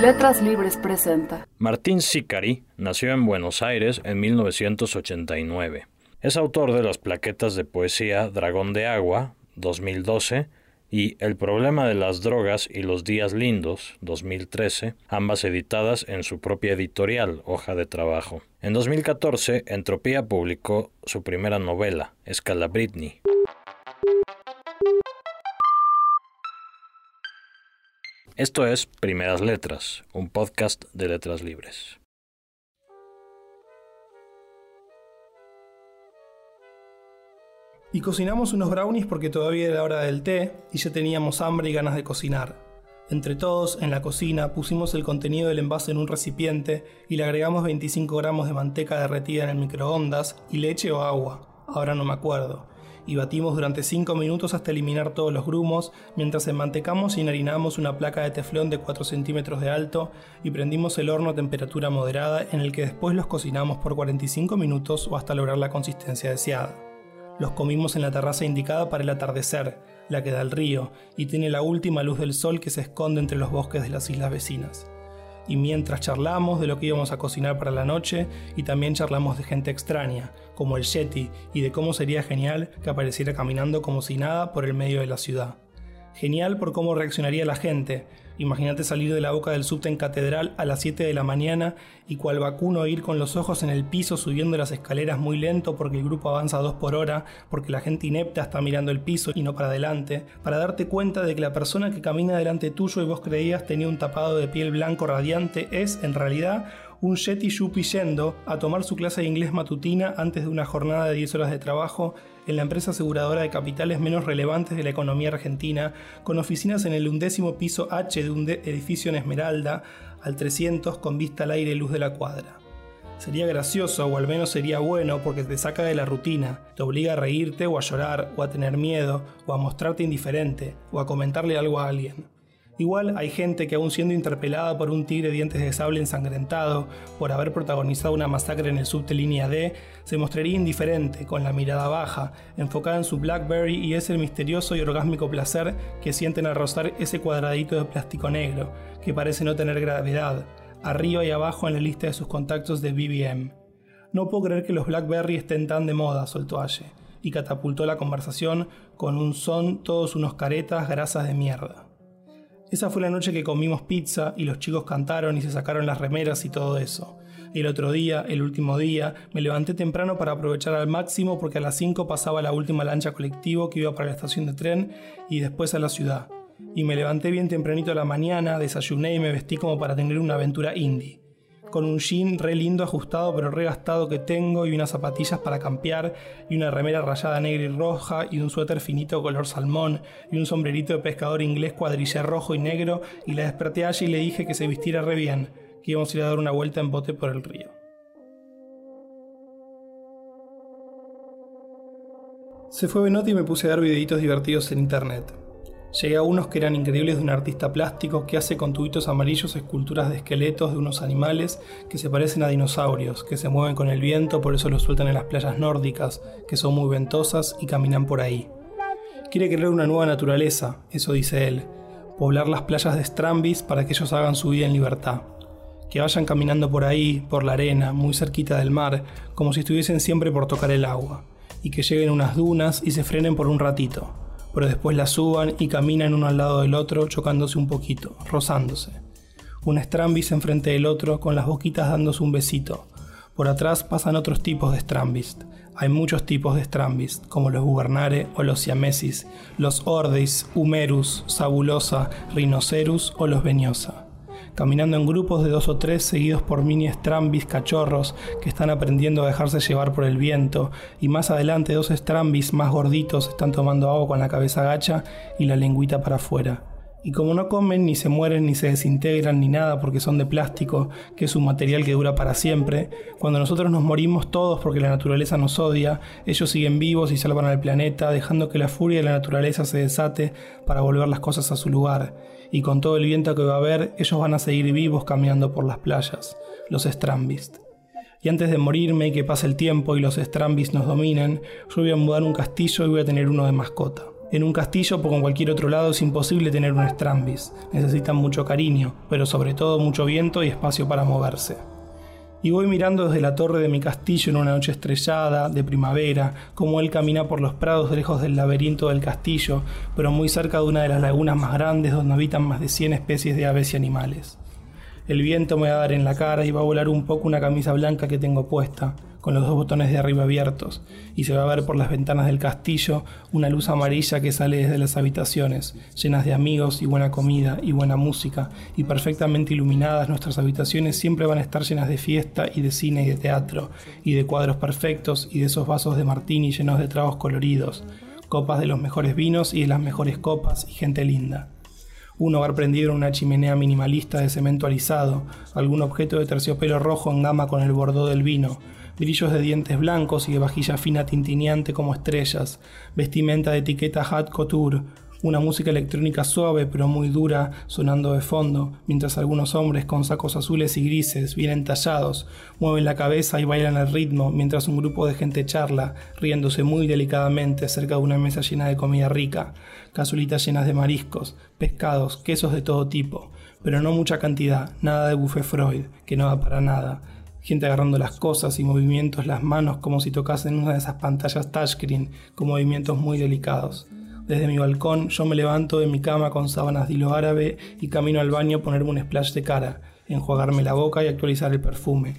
Letras Libres presenta. Martín Sicari nació en Buenos Aires en 1989. Es autor de las plaquetas de poesía Dragón de Agua, 2012, y El problema de las drogas y los días lindos, 2013, ambas editadas en su propia editorial, Hoja de Trabajo. En 2014, Entropía publicó su primera novela, Escala Esto es Primeras Letras, un podcast de letras libres. Y cocinamos unos brownies porque todavía era hora del té y ya teníamos hambre y ganas de cocinar. Entre todos, en la cocina, pusimos el contenido del envase en un recipiente y le agregamos 25 gramos de manteca derretida en el microondas y leche o agua, ahora no me acuerdo, y batimos durante 5 minutos hasta eliminar todos los grumos, mientras enmantecamos y enharinamos una placa de teflón de 4 centímetros de alto y prendimos el horno a temperatura moderada en el que después los cocinamos por 45 minutos o hasta lograr la consistencia deseada. Los comimos en la terraza indicada para el atardecer, la que da al río, y tiene la última luz del sol que se esconde entre los bosques de las islas vecinas. Y mientras charlamos de lo que íbamos a cocinar para la noche, y también charlamos de gente extraña, como el Yeti, y de cómo sería genial que apareciera caminando como si nada por el medio de la ciudad. Genial por cómo reaccionaría la gente. Imagínate salir de la boca del subte en catedral a las 7 de la mañana y cual vacuno ir con los ojos en el piso subiendo las escaleras muy lento porque el grupo avanza 2 por hora, porque la gente inepta está mirando el piso y no para adelante, para darte cuenta de que la persona que camina delante tuyo y vos creías tenía un tapado de piel blanco radiante es, en realidad, un Yeti Yupi yendo a tomar su clase de inglés matutina antes de una jornada de 10 horas de trabajo en la empresa aseguradora de capitales menos relevantes de la economía argentina, con oficinas en el undécimo piso H de un edificio en Esmeralda, al 300 con vista al aire y luz de la cuadra. Sería gracioso o al menos sería bueno porque te saca de la rutina, te obliga a reírte o a llorar o a tener miedo o a mostrarte indiferente o a comentarle algo a alguien. Igual hay gente que aún siendo interpelada por un tigre dientes de sable ensangrentado por haber protagonizado una masacre en el subte línea D, se mostraría indiferente, con la mirada baja, enfocada en su Blackberry y ese misterioso y orgásmico placer que sienten al rozar ese cuadradito de plástico negro, que parece no tener gravedad, arriba y abajo en la lista de sus contactos de BBM. No puedo creer que los Blackberry estén tan de moda, soltó Aye, y catapultó la conversación con un son todos unos caretas grasas de mierda. Esa fue la noche que comimos pizza y los chicos cantaron y se sacaron las remeras y todo eso. Y el otro día, el último día, me levanté temprano para aprovechar al máximo porque a las 5 pasaba la última lancha colectivo que iba para la estación de tren y después a la ciudad. Y me levanté bien tempranito a la mañana, desayuné y me vestí como para tener una aventura indie con un jean re lindo ajustado pero re gastado que tengo y unas zapatillas para campear y una remera rayada negra y roja y un suéter finito color salmón y un sombrerito de pescador inglés cuadrilla rojo y negro y la desperté allí y le dije que se vistiera re bien, que íbamos a ir a dar una vuelta en bote por el río. Se fue Benotti y me puse a dar videitos divertidos en internet. Llegué a unos que eran increíbles de un artista plástico que hace con tubitos amarillos esculturas de esqueletos de unos animales que se parecen a dinosaurios, que se mueven con el viento, por eso los sueltan en las playas nórdicas, que son muy ventosas y caminan por ahí. Quiere crear una nueva naturaleza, eso dice él, poblar las playas de Strambis para que ellos hagan su vida en libertad. Que vayan caminando por ahí, por la arena, muy cerquita del mar, como si estuviesen siempre por tocar el agua, y que lleguen unas dunas y se frenen por un ratito pero después la suban y caminan uno al lado del otro chocándose un poquito, rozándose. Un Strambis enfrente del otro con las boquitas dándose un besito. Por atrás pasan otros tipos de Strambis. Hay muchos tipos de Strambis, como los Gubernare o los Siamesis, los Ordeis, Humerus, Sabulosa, Rhinocerus o los Veniosa caminando en grupos de dos o tres seguidos por mini strambis cachorros que están aprendiendo a dejarse llevar por el viento, y más adelante dos strambis más gorditos están tomando agua con la cabeza gacha y la lengüita para afuera. Y como no comen, ni se mueren, ni se desintegran, ni nada porque son de plástico, que es un material que dura para siempre, cuando nosotros nos morimos todos porque la naturaleza nos odia, ellos siguen vivos y salvan al planeta, dejando que la furia de la naturaleza se desate para volver las cosas a su lugar y con todo el viento que va a haber, ellos van a seguir vivos caminando por las playas, los Strambist. Y antes de morirme y que pase el tiempo y los Strambist nos dominen, yo voy a mudar un castillo y voy a tener uno de mascota. En un castillo, como en cualquier otro lado, es imposible tener un Strambis. Necesitan mucho cariño, pero sobre todo mucho viento y espacio para moverse. Y voy mirando desde la torre de mi castillo en una noche estrellada, de primavera, como él camina por los prados lejos del laberinto del castillo, pero muy cerca de una de las lagunas más grandes donde habitan más de 100 especies de aves y animales. El viento me va a dar en la cara y va a volar un poco una camisa blanca que tengo puesta, con los dos botones de arriba abiertos, y se va a ver por las ventanas del castillo una luz amarilla que sale desde las habitaciones, llenas de amigos y buena comida y buena música, y perfectamente iluminadas nuestras habitaciones siempre van a estar llenas de fiesta y de cine y de teatro, y de cuadros perfectos y de esos vasos de martini llenos de tragos coloridos, copas de los mejores vinos y de las mejores copas y gente linda. Un hogar prendido en una chimenea minimalista de cemento alisado, algún objeto de terciopelo rojo en gama con el bordó del vino, brillos de dientes blancos y de vajilla fina tintineante como estrellas, vestimenta de etiqueta haute couture, una música electrónica suave pero muy dura sonando de fondo, mientras algunos hombres con sacos azules y grises, bien entallados, mueven la cabeza y bailan al ritmo, mientras un grupo de gente charla, riéndose muy delicadamente cerca de una mesa llena de comida rica, cazulitas llenas de mariscos, pescados, quesos de todo tipo, pero no mucha cantidad, nada de buffet Freud, que no da para nada, gente agarrando las cosas y movimientos las manos como si tocasen una de esas pantallas touchscreen con movimientos muy delicados. Desde mi balcón yo me levanto de mi cama con sábanas de hilo árabe y camino al baño a ponerme un splash de cara, enjuagarme la boca y actualizar el perfume.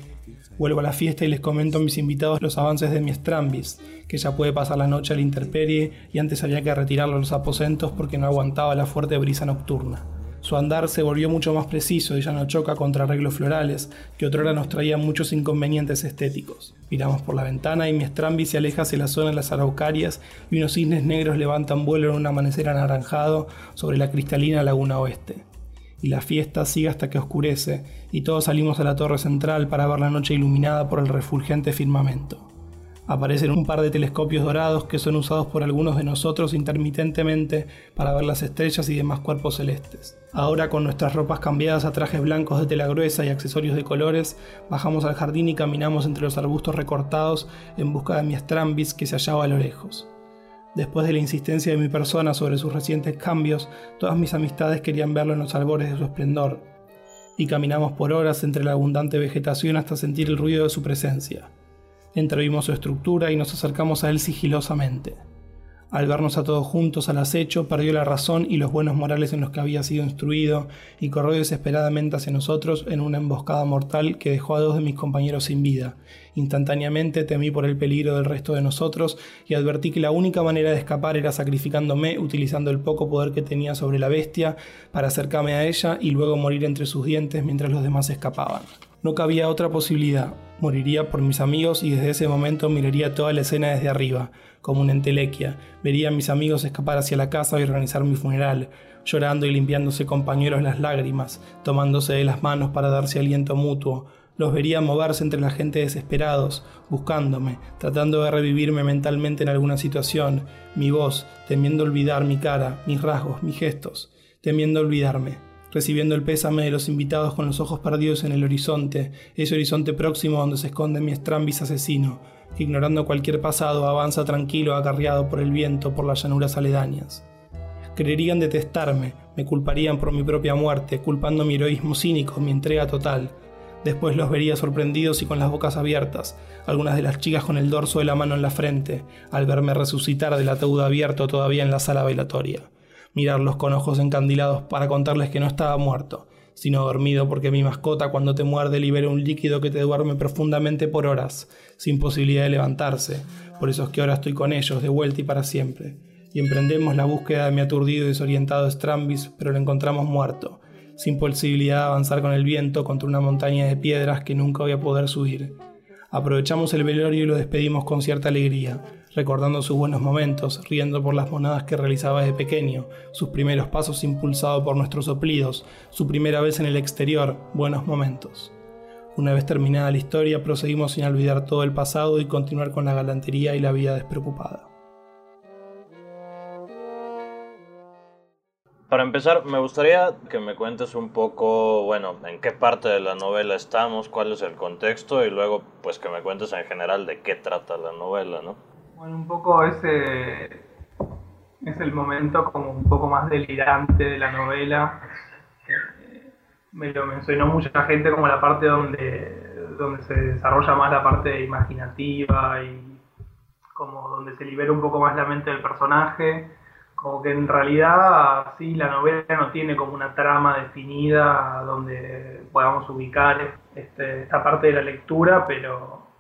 Vuelvo a la fiesta y les comento a mis invitados los avances de mi Strambis, que ya puede pasar la noche a la intemperie y antes había que retirarlo a los aposentos porque no aguantaba la fuerte brisa nocturna. Su andar se volvió mucho más preciso y ya no choca contra arreglos florales, que otrora nos traían muchos inconvenientes estéticos. Miramos por la ventana y mi estrambi se aleja hacia la zona de las araucarias y unos cisnes negros levantan vuelo en un amanecer anaranjado sobre la cristalina laguna oeste. Y la fiesta sigue hasta que oscurece, y todos salimos a la torre central para ver la noche iluminada por el refulgente firmamento. Aparecen un par de telescopios dorados que son usados por algunos de nosotros intermitentemente para ver las estrellas y demás cuerpos celestes. Ahora con nuestras ropas cambiadas a trajes blancos de tela gruesa y accesorios de colores, bajamos al jardín y caminamos entre los arbustos recortados en busca de mi Strambis que se hallaba a lo lejos. Después de la insistencia de mi persona sobre sus recientes cambios, todas mis amistades querían verlo en los albores de su esplendor, y caminamos por horas entre la abundante vegetación hasta sentir el ruido de su presencia. Entrevimos su estructura y nos acercamos a él sigilosamente. Al vernos a todos juntos al acecho, perdió la razón y los buenos morales en los que había sido instruido y corrió desesperadamente hacia nosotros en una emboscada mortal que dejó a dos de mis compañeros sin vida. Instantáneamente temí por el peligro del resto de nosotros y advertí que la única manera de escapar era sacrificándome utilizando el poco poder que tenía sobre la bestia para acercarme a ella y luego morir entre sus dientes mientras los demás escapaban. No cabía otra posibilidad. Moriría por mis amigos y desde ese momento miraría toda la escena desde arriba, como una entelequia. Vería a mis amigos escapar hacia la casa y organizar mi funeral, llorando y limpiándose con pañuelos las lágrimas, tomándose de las manos para darse aliento mutuo. Los vería moverse entre la gente desesperados, buscándome, tratando de revivirme mentalmente en alguna situación, mi voz, temiendo olvidar mi cara, mis rasgos, mis gestos, temiendo olvidarme recibiendo el pésame de los invitados con los ojos perdidos en el horizonte, ese horizonte próximo donde se esconde mi estrambis asesino, que ignorando cualquier pasado avanza tranquilo acarreado por el viento por las llanuras aledañas. Creerían detestarme, me culparían por mi propia muerte, culpando mi heroísmo cínico, mi entrega total. Después los vería sorprendidos y con las bocas abiertas, algunas de las chicas con el dorso de la mano en la frente, al verme resucitar del ataúd abierto todavía en la sala bailatoria mirarlos con ojos encandilados para contarles que no estaba muerto, sino dormido porque mi mascota cuando te muerde libera un líquido que te duerme profundamente por horas, sin posibilidad de levantarse. Por eso es que ahora estoy con ellos, de vuelta y para siempre. Y emprendemos la búsqueda de mi aturdido y desorientado Strambis, pero lo encontramos muerto, sin posibilidad de avanzar con el viento contra una montaña de piedras que nunca voy a poder subir. Aprovechamos el velorio y lo despedimos con cierta alegría, recordando sus buenos momentos, riendo por las monadas que realizaba de pequeño, sus primeros pasos impulsados por nuestros soplidos, su primera vez en el exterior, buenos momentos. Una vez terminada la historia, proseguimos sin olvidar todo el pasado y continuar con la galantería y la vida despreocupada. Para empezar, me gustaría que me cuentes un poco, bueno, en qué parte de la novela estamos, cuál es el contexto y luego, pues, que me cuentes en general de qué trata la novela, ¿no? Bueno, un poco ese... Es el momento como un poco más delirante de la novela. Me lo mencionó mucha gente como la parte donde, donde se desarrolla más la parte imaginativa y como donde se libera un poco más la mente del personaje como que en realidad sí la novela no tiene como una trama definida donde podamos ubicar este, esta parte de la lectura, pero,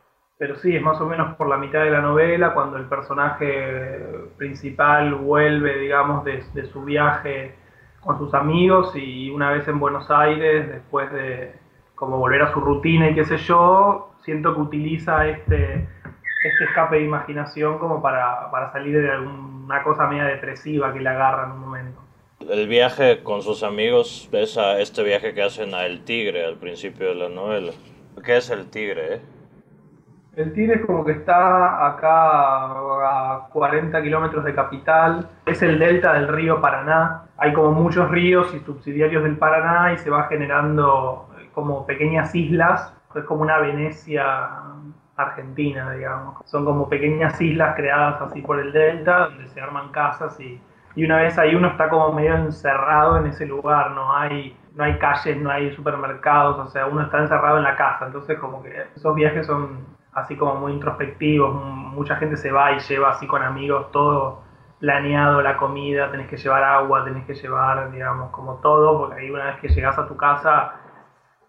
pero sí, es más o menos por la mitad de la novela cuando el personaje principal vuelve, digamos, de, su viaje con sus amigos y una vez en Buenos Aires, después de como volver a su rutina y qué sé yo, siento que utiliza este este escape de imaginación como para, para salir de alguna cosa media depresiva que le agarra en un momento. El viaje con sus amigos es este viaje que hacen a El Tigre al principio de la novela. ¿Qué es El Tigre? Eh? El Tigre como que está acá a 40 kilómetros de capital. Es el delta del río Paraná. Hay como muchos ríos y subsidiarios del Paraná y se va generando como pequeñas islas. Es como una Venecia Argentina, digamos. Son como pequeñas islas creadas así por el delta, donde se arman casas y, y una vez ahí uno está como medio encerrado en ese lugar, no hay, no hay calles, no hay supermercados, o sea, uno está encerrado en la casa, entonces como que esos viajes son así como muy introspectivos, mucha gente se va y lleva así con amigos todo planeado, la comida, tenés que llevar agua, tenés que llevar, digamos, como todo, porque ahí una vez que llegas a tu casa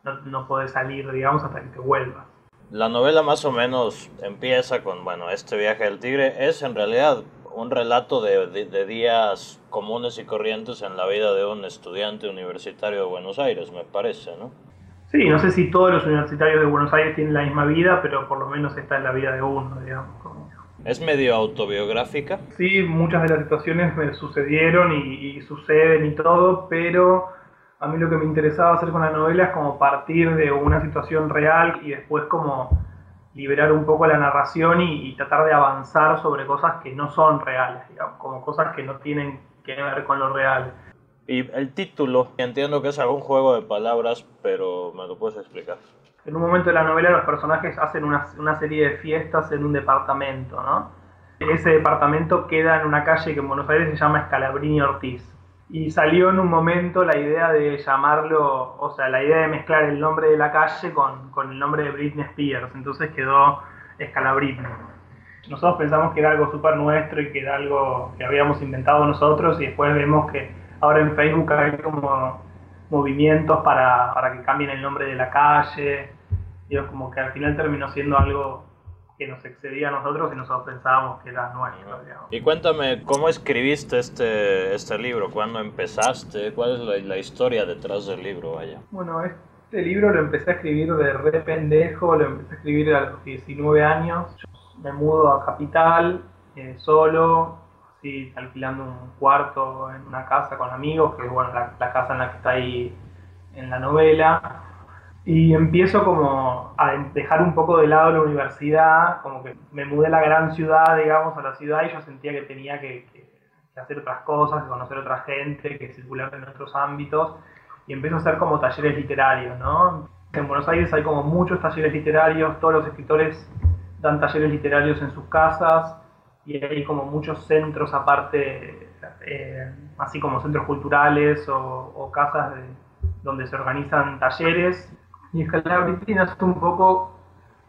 no, no podés salir, digamos, hasta que te vuelvas. La novela más o menos empieza con, bueno, este viaje del tigre es en realidad un relato de, de, días comunes y corrientes en la vida de un estudiante universitario de Buenos Aires, me parece, ¿no? Sí, no sé si todos los universitarios de Buenos Aires tienen la misma vida, pero por lo menos esta es la vida de uno, digamos. ¿Es medio autobiográfica? Sí, muchas de las situaciones me sucedieron y, y suceden y todo, pero a mí lo que me interesaba hacer con la novela es como partir de una situación real y después como liberar un poco la narración y, tratar de avanzar sobre cosas que no son reales, digamos, como cosas que no tienen que ver con lo real. Y el título, entiendo que es algún juego de palabras, pero me lo puedes explicar. En un momento de la novela los personajes hacen una, una serie de fiestas en un departamento, ¿no? Ese departamento queda en una calle que en Buenos Aires se llama Escalabrini Ortiz y salió en un momento la idea de llamarlo, o sea, la idea de mezclar el nombre de la calle con, con el nombre de Britney Spears, entonces quedó Escala Britney. Nosotros pensamos que era algo súper nuestro y que era algo que habíamos inventado nosotros y después vemos que ahora en Facebook hay como movimientos para, para que cambien el nombre de la calle, y como que al final terminó siendo algo que nos excedía a nosotros y nosotros pensábamos que era nuestro. Y cuéntame, ¿cómo escribiste este, este libro? ¿Cuándo empezaste? ¿Cuál es la, historia detrás del libro? Vaya. Bueno, este libro lo empecé a escribir de re pendejo, lo empecé a escribir a los 19 años. me mudo a Capital, eh, solo, así, alquilando un cuarto en una casa con amigos, que es bueno, la, la casa en la que está ahí en la novela. Y empiezo como a dejar un poco de lado la universidad, como que me mudé a la gran ciudad, digamos, a la ciudad y yo sentía que tenía que, hacer otras cosas, que conocer otra gente, que circular en otros ámbitos. Y empiezo a hacer como talleres literarios, ¿no? En Buenos Aires hay como muchos talleres literarios, todos los escritores dan talleres literarios en sus casas y hay como muchos centros aparte, eh, así como centros culturales o, casas de, donde se organizan talleres y Scalabrini nace un poco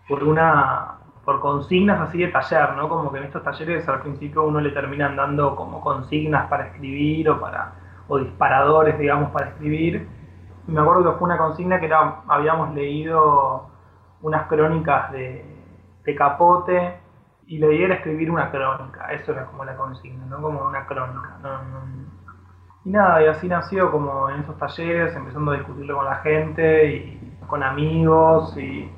por una por consignas así de taller, ¿no? Como que en estos talleres al principio uno le terminan dando como consignas para escribir o para o disparadores, digamos, para escribir. Me acuerdo que fue una consigna que era, habíamos leído unas crónicas de, de Capote y la idea era escribir una crónica, eso era como la consigna, ¿no? Como una crónica. Y nada, y así nació como en esos talleres, empezando a discutirlo con la gente y con amigos y,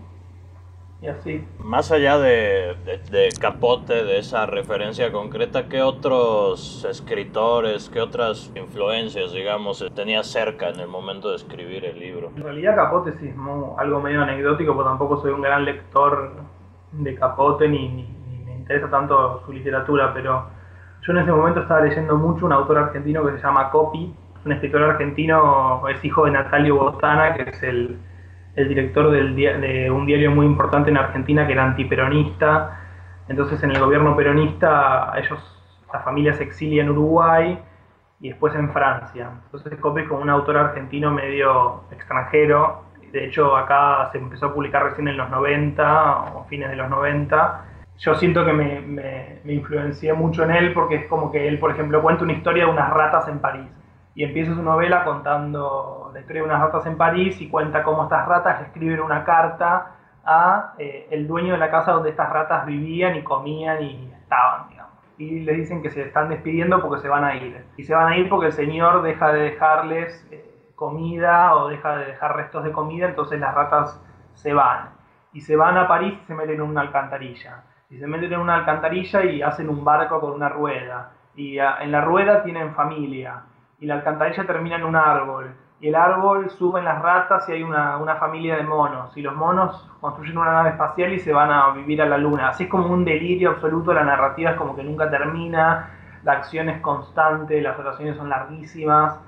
y así. Más allá de, de, Capote, de esa referencia concreta, ¿qué otros escritores, qué otras influencias, digamos, tenía cerca en el momento de escribir el libro? En realidad Capote sí es algo medio anecdótico, porque tampoco soy un gran lector de Capote ni, ni, interesa tanto su literatura, pero yo en ese momento estaba leyendo mucho un autor argentino que se llama Copy, un escritor argentino, es hijo de Natalio Botana, que es el el director del de un diario muy importante en Argentina que era antiperonista. Entonces en el gobierno peronista ellos la familia se exilia en Uruguay y después en Francia. Entonces Copy es como un autor argentino medio extranjero. De hecho, acá se empezó a publicar recién en los 90 o fines de los 90. Yo siento que me, me, me influencié mucho en él porque es como que él, por ejemplo, cuenta una historia de unas ratas en París. Y empieza su novela contando la historia de unas ratas en París y cuenta cómo estas ratas escriben una carta a eh, el dueño de la casa donde estas ratas vivían y comían y estaban, digamos. Y le dicen que se están despidiendo porque se van a ir. Y se van a ir porque el señor deja de dejarles eh, comida o deja de dejar restos de comida, entonces las ratas se van. Y se van a París y se meten en una alcantarilla. Y se meten en una alcantarilla y hacen un barco con una rueda. Y a, en la rueda tienen familia. Y la alcantarilla termina en un árbol y el árbol suben las ratas y hay una, una, familia de monos. Y los monos construyen una nave espacial y se van a vivir a la luna. Así es como un delirio absoluto, la narrativa es como que nunca termina, la acción es constante, las oraciones son larguísimas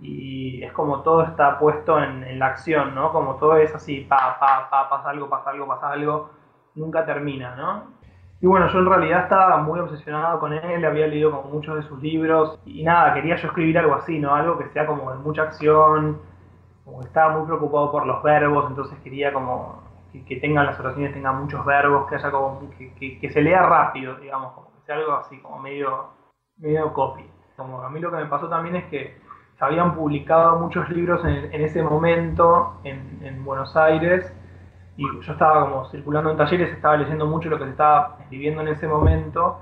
y es como todo está puesto en, en la acción, ¿no? Como todo es así, pa, pa, pa, pasa algo, pasa algo, pasa algo, nunca termina, ¿no? Y bueno, yo en realidad estaba muy obsesionado con él, había leído como muchos de sus libros y nada, quería yo escribir algo así, ¿no? Algo que sea como de mucha acción, como estaba muy preocupado por los verbos, entonces quería como que, tengan las oraciones, tengan muchos verbos, que haya como, que, que, se lea rápido, digamos, como que sea algo así, como medio, medio copy. Como a mí lo que me pasó también es que se habían publicado muchos libros en, en ese momento en, en Buenos Aires y yo estaba como circulando en talleres, estaba leyendo mucho lo que se estaba escribiendo en ese momento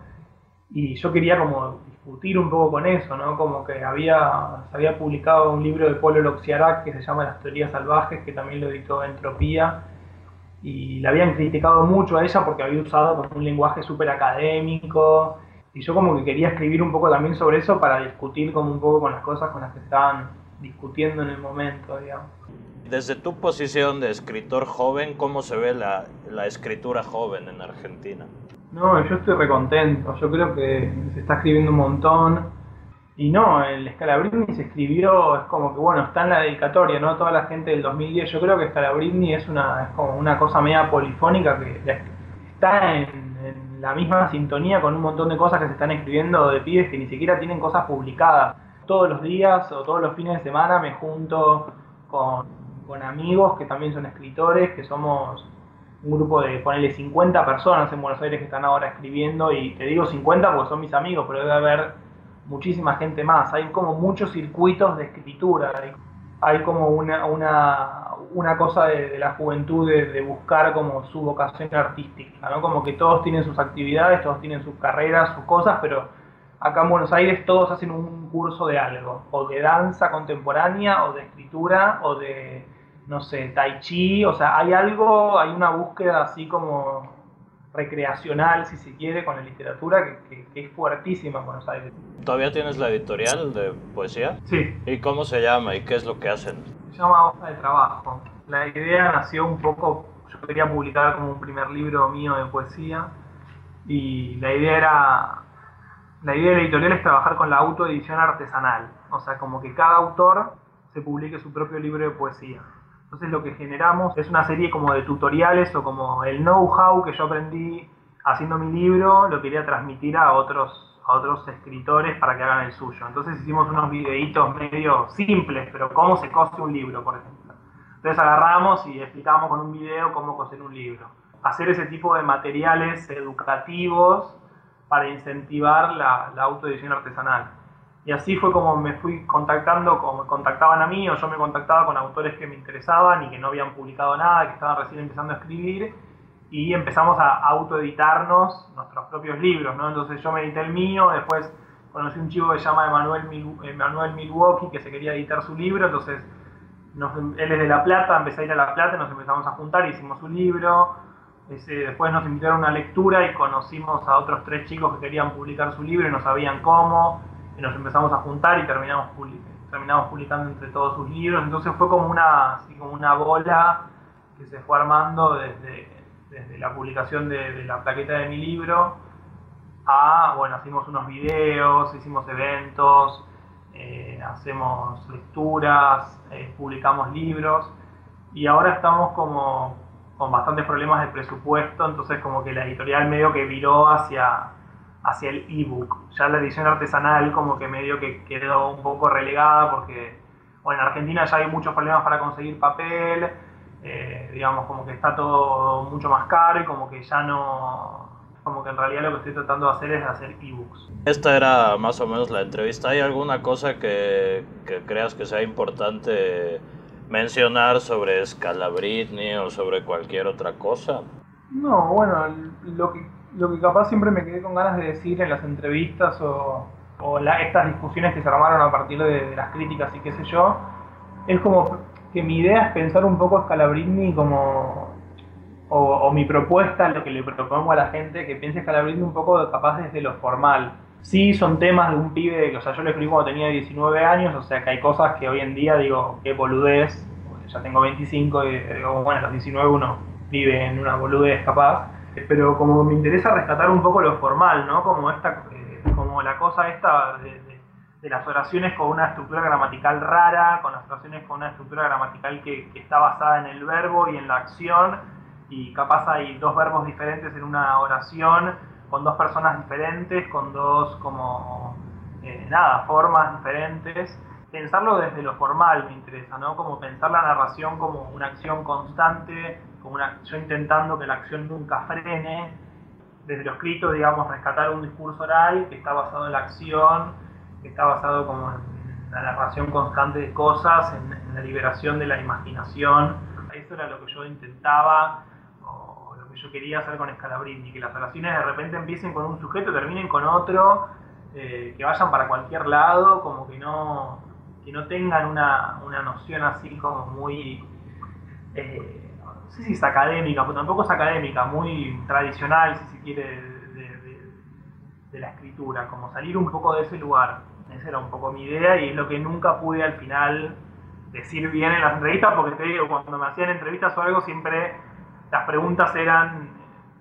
y yo quería como discutir un poco con eso, ¿no? Como que había, se había publicado un libro de Polo Loxiarac que se llama Las teorías salvajes, que también lo editó Entropía, y la habían criticado mucho a ella porque había usado un lenguaje súper académico, y yo como que quería escribir un poco también sobre eso para discutir como un poco con las cosas con las que estaban discutiendo en el momento, digamos. Desde tu posición de escritor joven, ¿cómo se ve la, escritura joven en Argentina? No, yo estoy recontento. Yo creo que se está escribiendo un montón. Y no, el Scalabrini se escribió, es como que bueno, está en la dedicatoria, ¿no? Toda la gente del 2010. Yo creo que Scalabrini es una, es como una cosa media polifónica que está en, en la misma sintonía con un montón de cosas que se están escribiendo de pibes que ni siquiera tienen cosas publicadas. Todos los días o todos los fines de semana me junto con con amigos que también son escritores, que somos un grupo de, ponerle 50 personas en Buenos Aires que están ahora escribiendo, y te digo 50 porque son mis amigos, pero debe haber muchísima gente más. Hay como muchos circuitos de escritura, hay, como una, una, una cosa de, de, la juventud de, de, buscar como su vocación artística, ¿no? Como que todos tienen sus actividades, todos tienen sus carreras, sus cosas, pero acá en Buenos Aires todos hacen un curso de algo, o de danza contemporánea, o de escritura, o de no sé, tai chi, o sea, hay algo, hay una búsqueda así como recreacional, si se quiere, con la literatura que, que, que, es fuertísima en Buenos Aires. ¿Todavía tienes la editorial de poesía? Sí. ¿Y cómo se llama y qué es lo que hacen? Se llama Hoja de Trabajo. La idea nació un poco, yo quería publicar como un primer libro mío de poesía y la idea era, la idea de la editorial es trabajar con la autoedición artesanal, o sea, como que cada autor se publique su propio libro de poesía. Entonces lo que generamos es una serie como de tutoriales o como el know-how que yo aprendí haciendo mi libro, lo quería transmitir a otros, a otros escritores para que hagan el suyo. Entonces hicimos unos videitos medio simples, pero cómo se cose un libro, por ejemplo. Entonces agarramos y explicamos con un video cómo coser un libro. Hacer ese tipo de materiales educativos para incentivar la, la autoedición artesanal. Y así fue como me fui contactando, como me contactaban a mí, o yo me contactaba con autores que me interesaban y que no habían publicado nada, que estaban recién empezando a escribir, y empezamos a autoeditarnos nuestros propios libros, ¿no? Entonces yo me edité el mío, después conocí un chico que se llama Emanuel, Emanuel Milwaukee, que se quería editar su libro, entonces él es de La Plata, empecé a ir a La Plata, nos empezamos a juntar, hicimos su libro, ese, después nos invitaron a una lectura y conocimos a otros tres chicos que querían publicar su libro y no sabían cómo, y nos empezamos a juntar y terminamos, terminamos publicando entre todos sus libros. Entonces fue como una, así como una bola que se fue armando desde, desde la publicación de, de, la plaqueta de mi libro a, bueno, hicimos unos videos, hicimos eventos, eh, hacemos lecturas, eh, publicamos libros y ahora estamos como con bastantes problemas de presupuesto, entonces como que la editorial medio que viró hacia hacia el ebook. Ya la edición artesanal como que medio que quedó un poco relegada porque bueno, en Argentina ya hay muchos problemas para conseguir papel, eh, digamos como que está todo mucho más caro y como que ya no, como que en realidad lo que estoy tratando de hacer es hacer ebooks. Esta era más o menos la entrevista. ¿Hay alguna cosa que, que creas que sea importante mencionar sobre Scalabrini o sobre cualquier otra cosa? No, bueno, lo que, lo que capaz siempre me quedé con ganas de decir en las entrevistas o, o estas discusiones que se armaron a partir de, las críticas y qué sé yo, es como que mi idea es pensar un poco a Scalabrini como, o, mi propuesta, lo que le propongo a la gente, que piense Scalabrini un poco capaz desde lo formal. Sí, son temas de un pibe, o sea, yo lo escribí cuando tenía 19 años, o sea que hay cosas que hoy en día digo, qué boludez, ya tengo 25 y digo, bueno, a los 19 uno vive en una boludez capaz, pero como me interesa rescatar un poco lo formal, ¿no? Como esta como la cosa esta de, las oraciones con una estructura gramatical rara, con las oraciones con una estructura gramatical que, está basada en el verbo y en la acción, y capaz hay dos verbos diferentes en una oración, con dos personas diferentes, con dos como, eh, nada, formas diferentes. Pensarlo desde lo formal me interesa, ¿no? Como pensar la narración como una acción constante, como yo intentando que la acción nunca frene, desde lo escrito, digamos, rescatar un discurso oral que está basado en la acción, que está basado como en la narración constante de cosas, en, la liberación de la imaginación. Eso era lo que yo intentaba, o lo que yo quería hacer con Scalabrini, que las oraciones de repente empiecen con un sujeto, terminen con otro, eh, que vayan para cualquier lado, como que no, que no tengan una, una noción así como muy... Eh, no sé si es académica, pero tampoco es académica, muy tradicional, si se quiere, de, la escritura, como salir un poco de ese lugar. Esa era un poco mi idea y es lo que nunca pude al final decir bien en las entrevistas, porque te digo, cuando me hacían entrevistas o algo, siempre las preguntas eran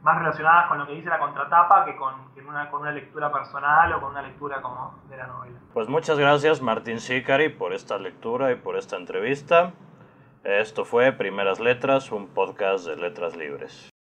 más relacionadas con lo que dice la contratapa que con, una, con una lectura personal o con una lectura como de la novela. Pues muchas gracias Martín Sicari por esta lectura y por esta entrevista. Esto fue Primeras Letras, un podcast de letras libres.